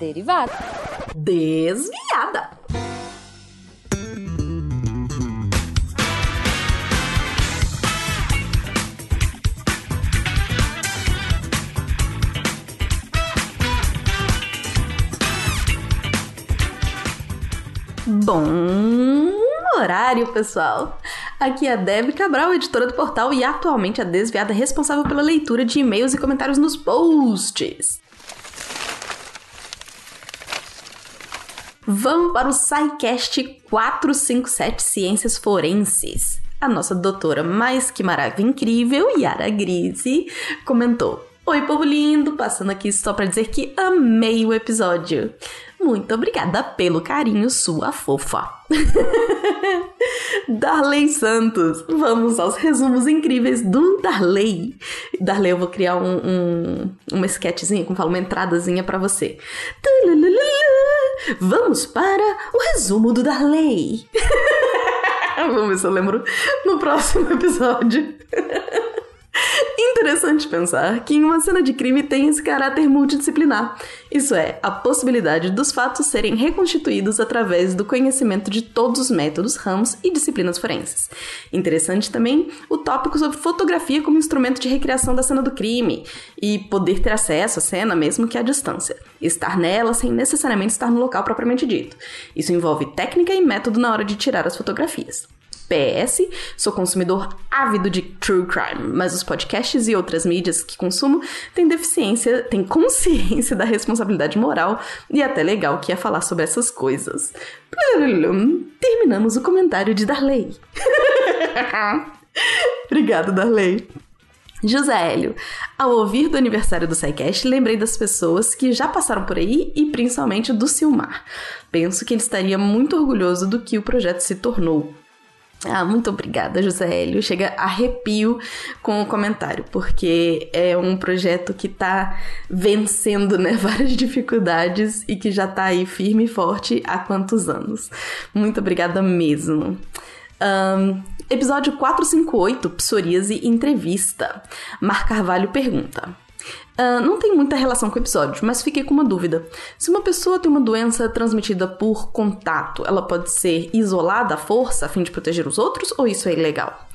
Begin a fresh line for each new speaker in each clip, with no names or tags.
Derivada.
Desviada. Bom horário, pessoal! Aqui é a Deb Cabral, editora do portal e atualmente a desviada responsável pela leitura de e-mails e comentários nos posts. Vamos para o SciCast 457 Ciências Forenses. A nossa doutora mais que maravilha incrível, Yara Grise, comentou: Oi, povo lindo, passando aqui só para dizer que amei o episódio. Muito obrigada pelo carinho, sua fofa. Darley Santos. Vamos aos resumos incríveis do Darley. Darley, eu vou criar um, um, uma sketchzinha, como falo, uma entradazinha para você. Vamos para o resumo do Darley. Vamos ver se eu lembro no próximo episódio. Interessante pensar que em uma cena de crime tem esse caráter multidisciplinar. Isso é, a possibilidade dos fatos serem reconstituídos através do conhecimento de todos os métodos, ramos e disciplinas forenses. Interessante também o tópico sobre fotografia como instrumento de recriação da cena do crime e poder ter acesso à cena mesmo que à distância. Estar nela sem necessariamente estar no local propriamente dito. Isso envolve técnica e método na hora de tirar as fotografias. PS, sou consumidor ávido de true crime, mas os podcasts e outras mídias que consumo têm deficiência, têm consciência da responsabilidade moral e até legal que é falar sobre essas coisas. Terminamos o comentário de Darley. Obrigado, Darley. José Hélio, ao ouvir do aniversário do SciCast, lembrei das pessoas que já passaram por aí e principalmente do Silmar. Penso que ele estaria muito orgulhoso do que o projeto se tornou. Ah, muito obrigada, José Hélio. Chega arrepio com o comentário, porque é um projeto que tá vencendo né, várias dificuldades e que já tá aí firme e forte há quantos anos. Muito obrigada mesmo. Um, episódio 458, Psoríase Entrevista. Mar Carvalho pergunta: Uh, não tem muita relação com o episódio, mas fiquei com uma dúvida. Se uma pessoa tem uma doença transmitida por contato, ela pode ser isolada à força a fim de proteger os outros ou isso é ilegal?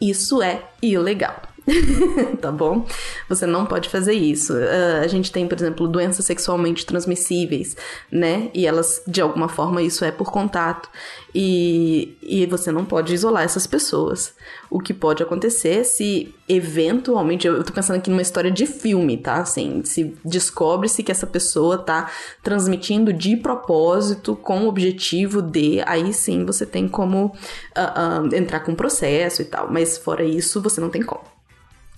Isso é ilegal. tá bom? Você não pode fazer isso. Uh, a gente tem, por exemplo, doenças sexualmente transmissíveis, né? E elas, de alguma forma, isso é por contato. E, e você não pode isolar essas pessoas. O que pode acontecer se, eventualmente, eu, eu tô pensando aqui numa história de filme, tá? Assim, se descobre-se que essa pessoa tá transmitindo de propósito, com o objetivo de, aí sim você tem como uh, uh, entrar com processo e tal. Mas fora isso, você não tem como.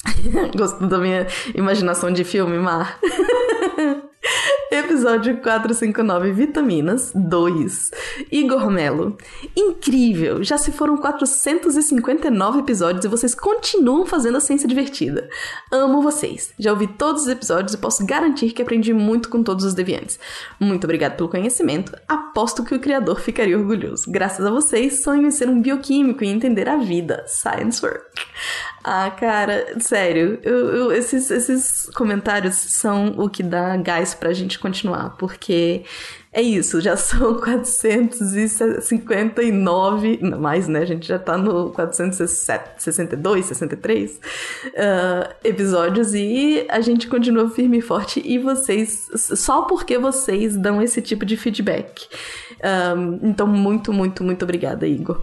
Gostou da minha imaginação de filme, Mar? Episódio 459 Vitaminas 2. Igor Melo. Incrível! Já se foram 459 episódios e vocês continuam fazendo a ciência divertida. Amo vocês. Já ouvi todos os episódios e posso garantir que aprendi muito com todos os deviantes. Muito obrigado pelo conhecimento. Aposto que o criador ficaria orgulhoso. Graças a vocês, sonho em ser um bioquímico e entender a vida. Science work. Ah, cara, sério, eu, eu, esses, esses comentários são o que dá gás pra gente continuar, porque é isso, já são 459, não mais, né? A gente já tá no 462, 63 uh, episódios e a gente continua firme e forte e vocês, só porque vocês dão esse tipo de feedback. Um, então, muito, muito, muito obrigada, Igor.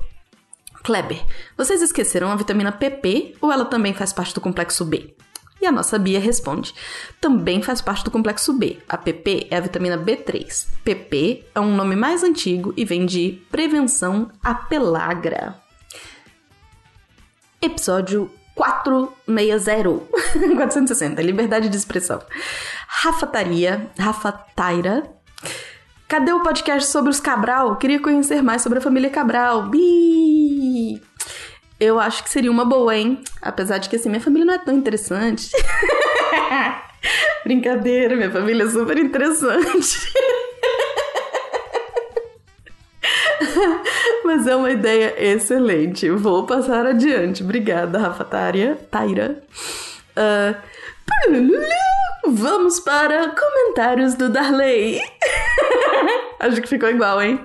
Kleber, vocês esqueceram a vitamina PP ou ela também faz parte do complexo B? E a nossa Bia responde: também faz parte do complexo B. A PP é a vitamina B3. PP é um nome mais antigo e vem de prevenção à pelagra. Episódio 460. 460. Liberdade de expressão. Rafa Taria. Cadê o podcast sobre os Cabral? Queria conhecer mais sobre a família Cabral. Bi! Eu acho que seria uma boa, hein? Apesar de que assim, minha família não é tão interessante. Brincadeira, minha família é super interessante. Mas é uma ideia excelente. Vou passar adiante. Obrigada, Rafa Tária. Taira. Uh, vamos para comentários do Darley. Acho que ficou igual, hein?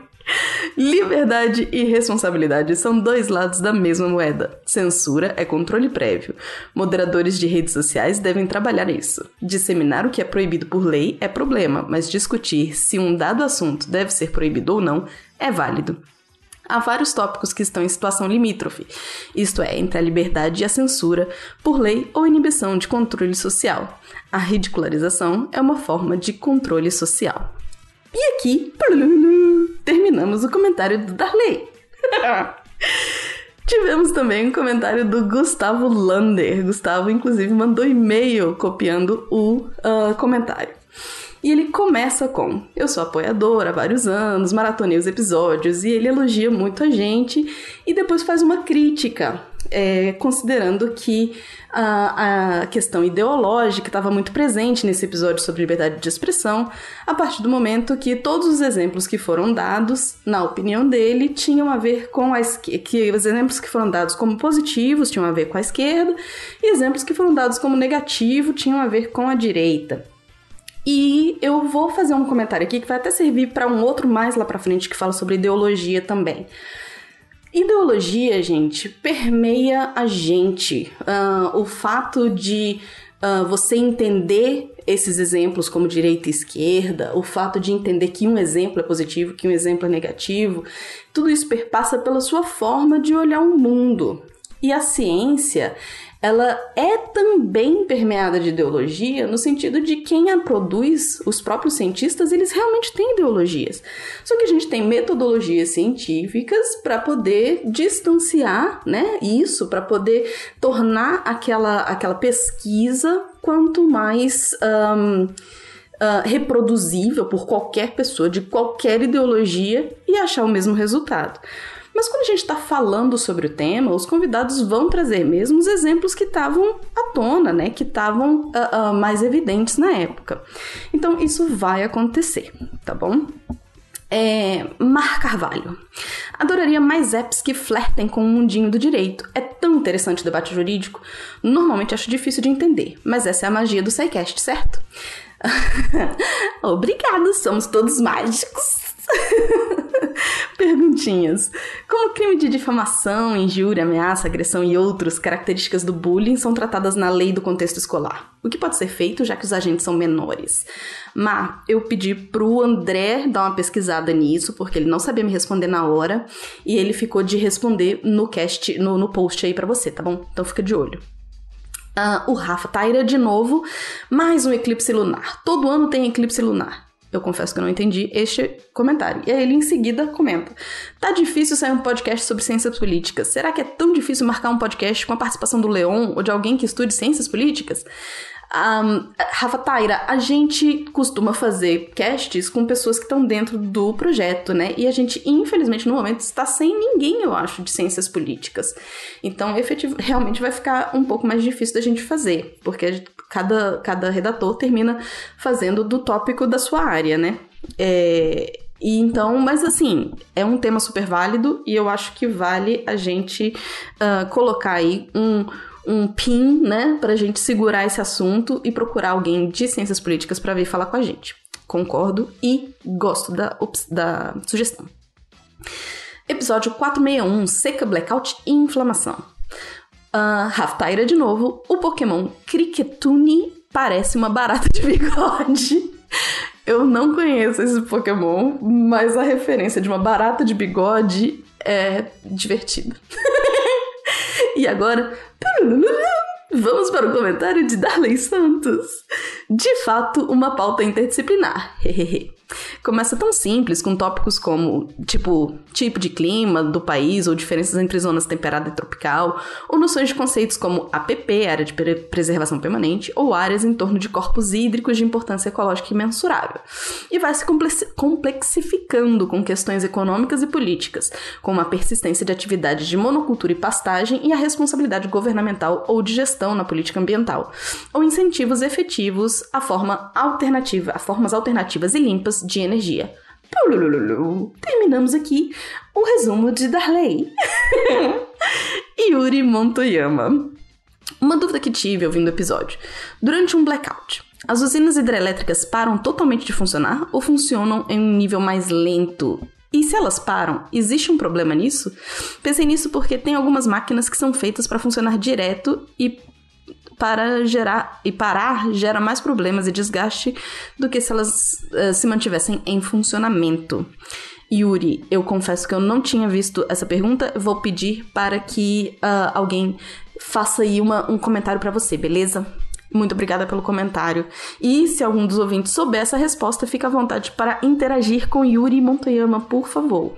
Liberdade e responsabilidade são dois lados da mesma moeda. Censura é controle prévio. Moderadores de redes sociais devem trabalhar isso. Disseminar o que é proibido por lei é problema, mas discutir se um dado assunto deve ser proibido ou não é válido. Há vários tópicos que estão em situação limítrofe, isto é, entre a liberdade e a censura, por lei ou inibição de controle social. A ridicularização é uma forma de controle social. E aqui, terminamos o comentário do Darley. Tivemos também um comentário do Gustavo Lander. Gustavo, inclusive, mandou e-mail copiando o uh, comentário. E ele começa com: Eu sou apoiador há vários anos, maratonei os episódios, e ele elogia muito a gente e depois faz uma crítica é, considerando que a, a questão ideológica estava muito presente nesse episódio sobre liberdade de expressão, a partir do momento que todos os exemplos que foram dados, na opinião dele, tinham a ver com a que os exemplos que foram dados como positivos tinham a ver com a esquerda, e exemplos que foram dados como negativo tinham a ver com a direita. E eu vou fazer um comentário aqui que vai até servir para um outro mais lá para frente que fala sobre ideologia também. Ideologia, gente, permeia a gente. Uh, o fato de uh, você entender esses exemplos como direita e esquerda, o fato de entender que um exemplo é positivo, que um exemplo é negativo, tudo isso perpassa pela sua forma de olhar o mundo. E a ciência, ela é também permeada de ideologia no sentido de quem a produz, os próprios cientistas, eles realmente têm ideologias. Só que a gente tem metodologias científicas para poder distanciar, né, isso, para poder tornar aquela, aquela pesquisa quanto mais um, Uh, reproduzível por qualquer pessoa de qualquer ideologia e achar o mesmo resultado. Mas quando a gente está falando sobre o tema, os convidados vão trazer mesmo os exemplos que estavam à tona, né? Que estavam uh, uh, mais evidentes na época. Então isso vai acontecer, tá bom? É, Mar Carvalho. Adoraria mais apps que flertem com o mundinho do direito. É tão interessante o debate jurídico. Normalmente acho difícil de entender, mas essa é a magia do SciCast, certo? Obrigada, somos todos mágicos. Perguntinhas. Como crime de difamação, injúria, ameaça, agressão e outras características do bullying são tratadas na lei do contexto escolar? O que pode ser feito já que os agentes são menores? Má, eu pedi pro André dar uma pesquisada nisso, porque ele não sabia me responder na hora, e ele ficou de responder no cast, no, no post aí para você, tá bom? Então fica de olho. Uh, o Rafa Taira de novo, mais um eclipse lunar. Todo ano tem eclipse lunar. Eu confesso que eu não entendi este comentário. E aí ele em seguida comenta: Tá difícil sair um podcast sobre ciências políticas. Será que é tão difícil marcar um podcast com a participação do Leon ou de alguém que estude ciências políticas? Um, Rafa Taira, a gente costuma fazer casts com pessoas que estão dentro do projeto, né? E a gente, infelizmente, no momento está sem ninguém, eu acho, de ciências políticas. Então, efetivo, realmente vai ficar um pouco mais difícil da gente fazer, porque cada, cada redator termina fazendo do tópico da sua área, né? É, e então, mas assim, é um tema super válido e eu acho que vale a gente uh, colocar aí um um pin, né, pra gente segurar esse assunto e procurar alguém de ciências políticas para vir falar com a gente. Concordo e gosto da, da sugestão. Episódio 461, seca, blackout e inflamação. Uh, Raftaira de novo, o Pokémon Cricketune parece uma barata de bigode. Eu não conheço esse Pokémon, mas a referência de uma barata de bigode é divertida. E agora, Vamos para o comentário de Darley Santos. De fato, uma pauta interdisciplinar. Hehehe. Começa tão simples, com tópicos como, tipo, tipo de clima do país, ou diferenças entre zonas temperada e tropical, ou noções de conceitos como APP, área de preservação permanente, ou áreas em torno de corpos hídricos de importância ecológica imensurável. E vai se complexificando com questões econômicas e políticas, como a persistência de atividades de monocultura e pastagem e a responsabilidade governamental ou de gestão na política ambiental, ou incentivos efetivos à forma alternativa, a formas alternativas e limpas de energia. Terminamos aqui o resumo de Darley. Yuri Montoyama. Uma dúvida que tive ouvindo o episódio. Durante um blackout, As usinas hidrelétricas param totalmente de funcionar ou funcionam em um nível mais lento? E se elas param, existe um problema nisso? Pensei nisso porque tem algumas máquinas que são feitas para funcionar direto e para gerar e parar gera mais problemas e desgaste do que se elas uh, se mantivessem em funcionamento. Yuri, eu confesso que eu não tinha visto essa pergunta. Vou pedir para que uh, alguém faça aí uma, um comentário para você, beleza? Muito obrigada pelo comentário. E se algum dos ouvintes souber essa resposta, fica à vontade para interagir com Yuri Montoyama, por favor.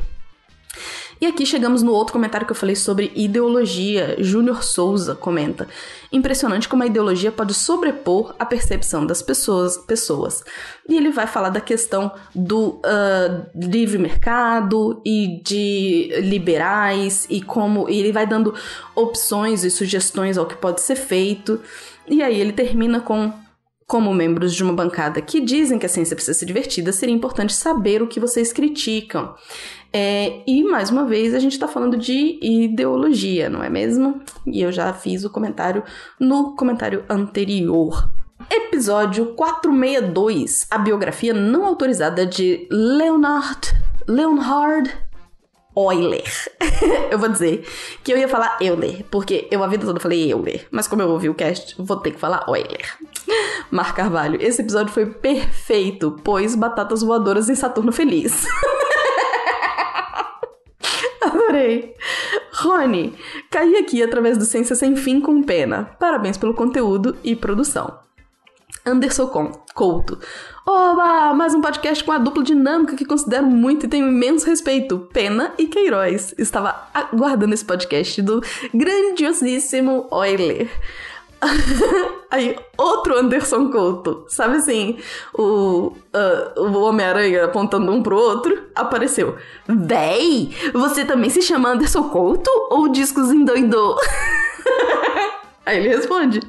E aqui chegamos no outro comentário que eu falei sobre ideologia. Júnior Souza comenta: Impressionante como a ideologia pode sobrepor a percepção das pessoas. pessoas. E ele vai falar da questão do uh, livre mercado e de liberais e como. E ele vai dando opções e sugestões ao que pode ser feito. E aí ele termina com como membros de uma bancada que dizem que a ciência precisa ser divertida, seria importante saber o que vocês criticam. É, e, mais uma vez, a gente está falando de ideologia, não é mesmo? E eu já fiz o comentário no comentário anterior. Episódio 462, a biografia não autorizada de Leonard, Leonhard Euler. eu vou dizer que eu ia falar Euler, porque eu a vida toda falei Euler, mas como eu ouvi o cast, vou ter que falar Euler. Mar Carvalho, esse episódio foi perfeito, pois batatas voadoras em Saturno Feliz. Adorei. Rony, caí aqui através do Ciência Sem Fim com pena. Parabéns pelo conteúdo e produção. Anderson Couto. Oba! Mais um podcast com a dupla dinâmica que considero muito e tenho imenso respeito. Pena e Queiroz. Estava aguardando esse podcast do grandiosíssimo Euler. Aí, outro Anderson Couto, sabe assim, o, uh, o Homem-Aranha apontando um pro outro, apareceu. Véi, você também se chama Anderson Couto ou Discos endoidou? Aí ele responde: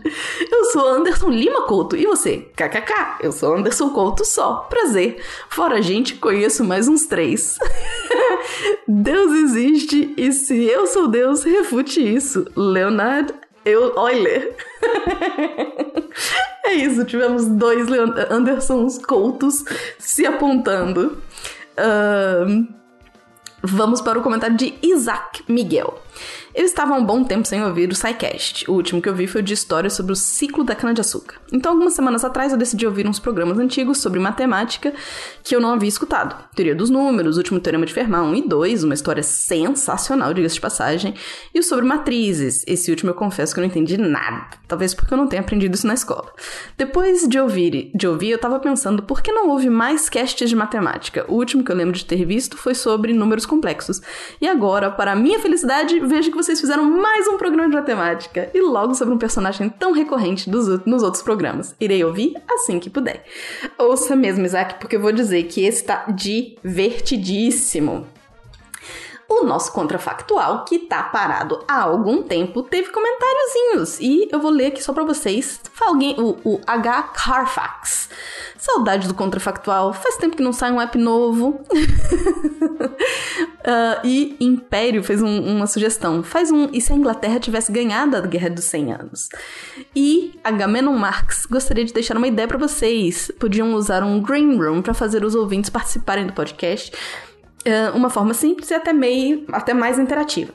Eu sou Anderson Lima Couto. E você? KKK. Eu sou Anderson Couto só. Prazer. Fora a gente, conheço mais uns três. Deus existe e se eu sou Deus, refute isso. Leonard eu, Euler. é isso, tivemos dois Andersons Coutos se apontando. Uh, vamos para o comentário de Isaac Miguel. Eu estava há um bom tempo sem ouvir o SciCast. O último que eu vi foi o de história sobre o ciclo da cana-de-açúcar. Então, algumas semanas atrás, eu decidi ouvir uns programas antigos sobre matemática que eu não havia escutado. Teoria dos números, Último Teorema de Fermat 1 e 2, uma história sensacional, diga-se de passagem, e o sobre matrizes. Esse último eu confesso que eu não entendi nada. Talvez porque eu não tenha aprendido isso na escola. Depois de ouvir, de ouvir eu tava pensando por que não houve mais casts de matemática? O último que eu lembro de ter visto foi sobre números complexos. E agora, para minha felicidade, vejo que você vocês fizeram mais um programa de matemática e logo sobre um personagem tão recorrente dos, nos outros programas. Irei ouvir assim que puder. Ouça mesmo, Isaac, porque eu vou dizer que esse tá divertidíssimo. O nosso contrafactual, que tá parado há algum tempo, teve comentáriozinhos. E eu vou ler aqui só pra vocês. Alguém, o, o H. Carfax. Saudade do contrafactual. Faz tempo que não sai um app novo. uh, e Império fez um, uma sugestão. Faz um. E se a Inglaterra tivesse ganhado a Guerra dos 100 Anos? E Agamenon Marx gostaria de deixar uma ideia para vocês. Podiam usar um Green Room para fazer os ouvintes participarem do podcast uma forma simples e até meio, até mais interativa.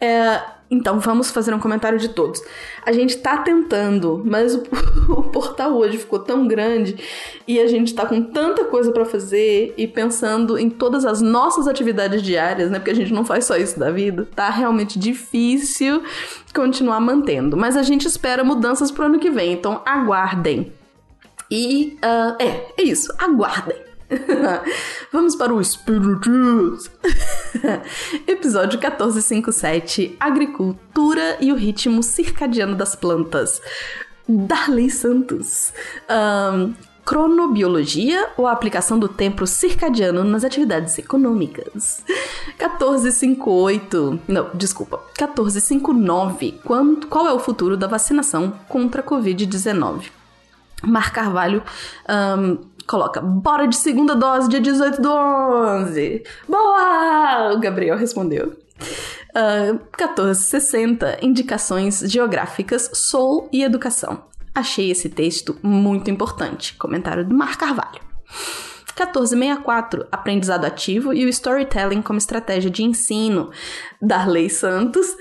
É, então vamos fazer um comentário de todos. A gente tá tentando, mas o, o portal hoje ficou tão grande e a gente tá com tanta coisa para fazer e pensando em todas as nossas atividades diárias, né? Porque a gente não faz só isso da vida. Tá realmente difícil continuar mantendo. Mas a gente espera mudanças pro ano que vem, então aguardem. E uh, é, é isso, aguardem. Vamos para o Spiritus. Episódio 1457: Agricultura e o ritmo circadiano das plantas. Darley Santos. Um, cronobiologia ou a aplicação do tempo circadiano nas atividades econômicas. 1458, não, desculpa, 1459, quando, qual é o futuro da vacinação contra a Covid-19? Mar Carvalho um, coloca, bora de segunda dose, dia 18 do 11. Boa! O Gabriel respondeu. Uh, 1460, indicações geográficas, Soul e educação. Achei esse texto muito importante. Comentário do Mar Carvalho. 1464, aprendizado ativo e o storytelling como estratégia de ensino. Darley Santos.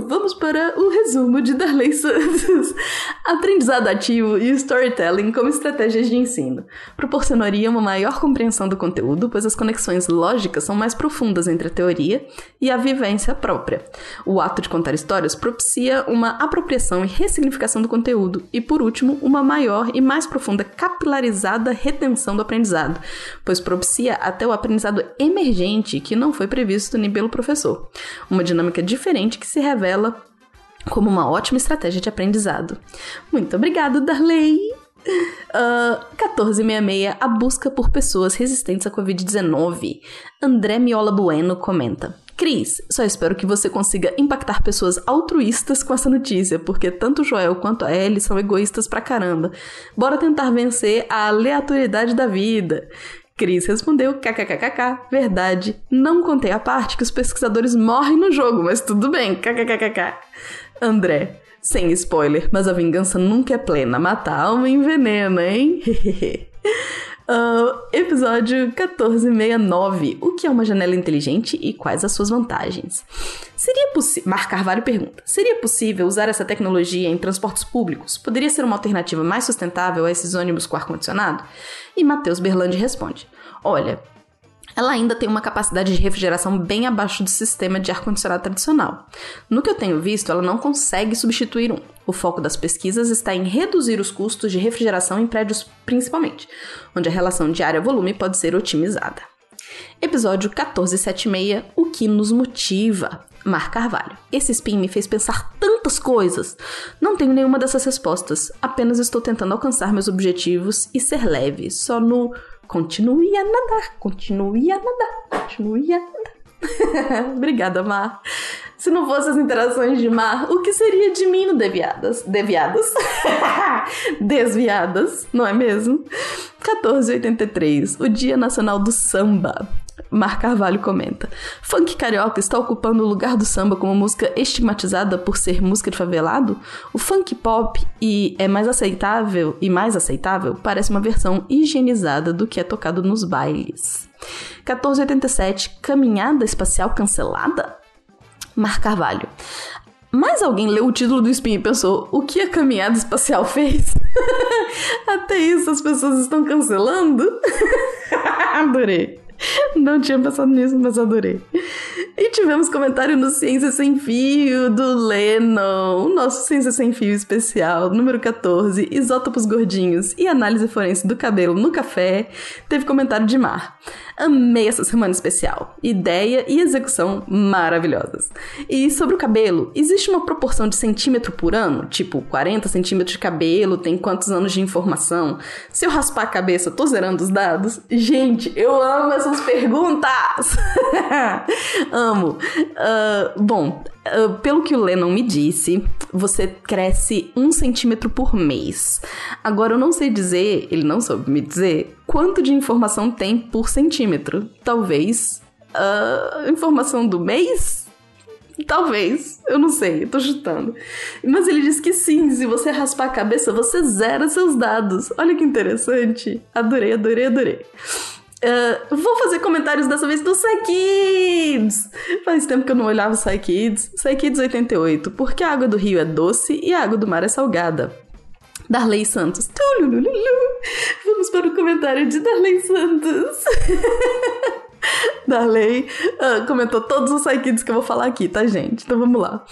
Vamos para o resumo de Darley Santos. Aprendizado ativo e storytelling como estratégias de ensino. Proporcionaria uma maior compreensão do conteúdo, pois as conexões lógicas são mais profundas entre a teoria e a vivência própria. O ato de contar histórias propicia uma apropriação e ressignificação do conteúdo, e por último, uma maior e mais profunda capilarizada retenção do aprendizado, pois propicia até o aprendizado emergente que não foi previsto nem pelo professor. Uma dinâmica diferente que se revela como uma ótima estratégia de aprendizado. Muito obrigada, Darley! Uh, 1466 A busca por pessoas resistentes à Covid-19. André Miola Bueno comenta. Cris, só espero que você consiga impactar pessoas altruístas com essa notícia, porque tanto o Joel quanto a Ellie são egoístas pra caramba. Bora tentar vencer a aleatoriedade da vida. Cris respondeu: kkkk, verdade. Não contei a parte que os pesquisadores morrem no jogo, mas tudo bem, kkkk. André, sem spoiler, mas a vingança nunca é plena. Matar alma envenena, hein? Uh, episódio 1469. O que é uma janela inteligente e quais as suas vantagens? Seria possível. Mar Carvalho pergunta: Seria possível usar essa tecnologia em transportes públicos? Poderia ser uma alternativa mais sustentável a esses ônibus com ar-condicionado? E Matheus Berlandi responde: Olha, ela ainda tem uma capacidade de refrigeração bem abaixo do sistema de ar-condicionado tradicional. No que eu tenho visto, ela não consegue substituir um. O foco das pesquisas está em reduzir os custos de refrigeração em prédios, principalmente, onde a relação de área-volume pode ser otimizada. Episódio 1476 O que nos motiva? Mar Carvalho. Esse spin me fez pensar tantas coisas. Não tenho nenhuma dessas respostas, apenas estou tentando alcançar meus objetivos e ser leve, só no continue a nadar, continue a nadar, continue a nadar. Obrigada, Mar. Se não fossem as interações de Mar, o que seria de mim no Deviadas? Deviadas? Desviadas, não é mesmo? 1483, o Dia Nacional do Samba. Mar Carvalho comenta: Funk carioca está ocupando o lugar do samba como música estigmatizada por ser música de favelado? O funk pop e é mais aceitável e mais aceitável parece uma versão higienizada do que é tocado nos bailes. 1487 Caminhada espacial cancelada? Mar Carvalho. Mais alguém leu o título do Spin e pensou: o que a caminhada espacial fez? Até isso as pessoas estão cancelando? Adorei. Não tinha pensado nisso, mas adorei. E tivemos comentário no Ciência Sem Fio do Lennon, o nosso Ciência Sem Fio especial, número 14, Isótopos Gordinhos e Análise Forense do Cabelo no Café. Teve comentário de Mar. Amei essa semana especial. Ideia e execução maravilhosas. E sobre o cabelo, existe uma proporção de centímetro por ano? Tipo, 40 centímetros de cabelo tem quantos anos de informação? Se eu raspar a cabeça, tô zerando os dados? Gente, eu amo essas perguntas! amo. Uh, bom, Uh, pelo que o Lennon me disse, você cresce um centímetro por mês. Agora eu não sei dizer, ele não soube me dizer, quanto de informação tem por centímetro. Talvez. Uh, informação do mês? Talvez, eu não sei, eu tô chutando. Mas ele disse que sim, se você raspar a cabeça, você zera seus dados. Olha que interessante. Adorei, adorei, adorei. Uh, vou fazer comentários dessa vez do Psykids! Faz tempo que eu não olhava o Psykids. Psykids 88. Porque a água do rio é doce e a água do mar é salgada. Darley Santos. Vamos para o comentário de Darley Santos. Darley uh, comentou todos os Psykids que eu vou falar aqui, tá, gente? Então vamos lá.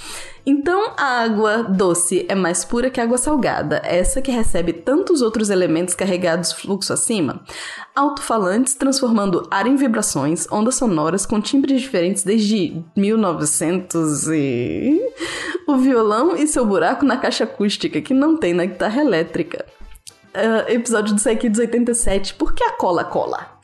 Então, a água doce é mais pura que a água salgada, essa que recebe tantos outros elementos carregados fluxo acima. Alto-falantes transformando ar em vibrações, ondas sonoras com timbres diferentes desde 1900 e... O violão e seu buraco na caixa acústica, que não tem na guitarra elétrica. Uh, episódio do Psykids 87, por que a cola cola?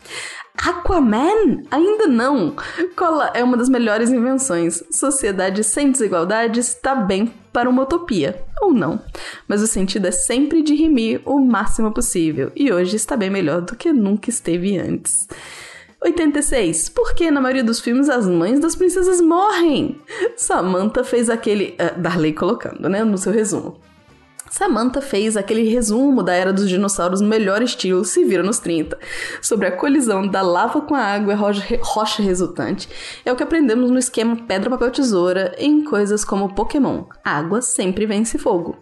Aquaman? Ainda não! Cola é uma das melhores invenções. Sociedade sem desigualdades está bem para uma utopia. Ou não. Mas o sentido é sempre de rimir o máximo possível. E hoje está bem melhor do que nunca esteve antes. 86. Por que na maioria dos filmes as mães das princesas morrem? Samantha fez aquele. Uh, Darley colocando, né? No seu resumo. Samantha fez aquele resumo da era dos dinossauros no melhor estilo Se Vira nos 30, sobre a colisão da lava com a água e rocha resultante. É o que aprendemos no esquema pedra, papel, tesoura em coisas como Pokémon. Água sempre vence fogo.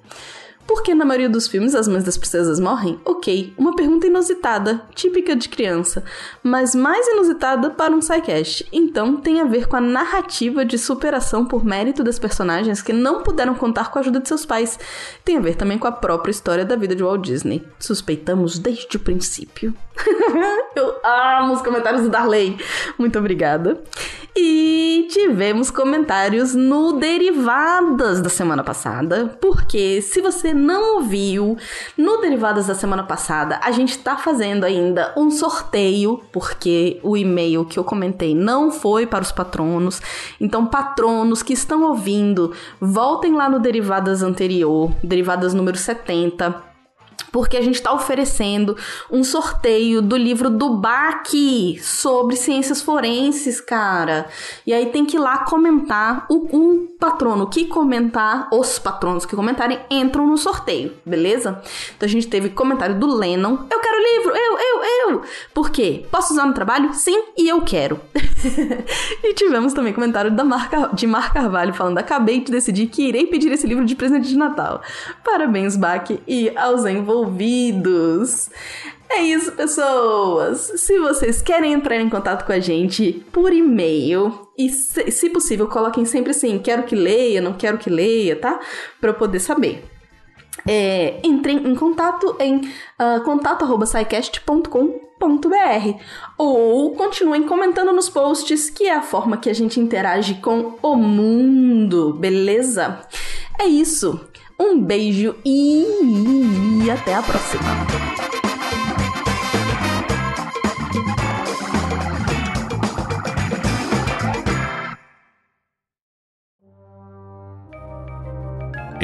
Por que na maioria dos filmes as mães das princesas morrem? Ok, uma pergunta inusitada, típica de criança, mas mais inusitada para um sidecast. Então tem a ver com a narrativa de superação por mérito das personagens que não puderam contar com a ajuda de seus pais. Tem a ver também com a própria história da vida de Walt Disney. Suspeitamos desde o princípio. Eu amo os comentários do Darley. Muito obrigada. E tivemos comentários no Derivadas da semana passada, porque se você não ouviu, no Derivadas da semana passada, a gente tá fazendo ainda um sorteio, porque o e-mail que eu comentei não foi para os patronos. Então, patronos que estão ouvindo, voltem lá no Derivadas anterior, Derivadas número 70 porque a gente está oferecendo um sorteio do livro do BAC sobre ciências forenses, cara. E aí tem que ir lá comentar. O, um patrono que comentar, os patronos que comentarem, entram no sorteio, beleza? Então a gente teve comentário do Lennon. Eu quero livro, eu, eu, eu. Por quê? Posso usar no trabalho? Sim, e eu quero. e tivemos também comentário da Marca, de Mar Carvalho falando: acabei de decidir que irei pedir esse livro de presente de Natal. Parabéns, BAC, e aos envolvidos. É isso, pessoas! Se vocês querem entrar em contato com a gente por e-mail, e se, se possível, coloquem sempre assim: quero que leia, não quero que leia, tá? Para eu poder saber. É, entrem em contato em uh, ah, contato.sicast.com.br ou continuem comentando nos posts, que é a forma que a gente interage com o mundo, beleza? É isso. Um beijo e até a próxima.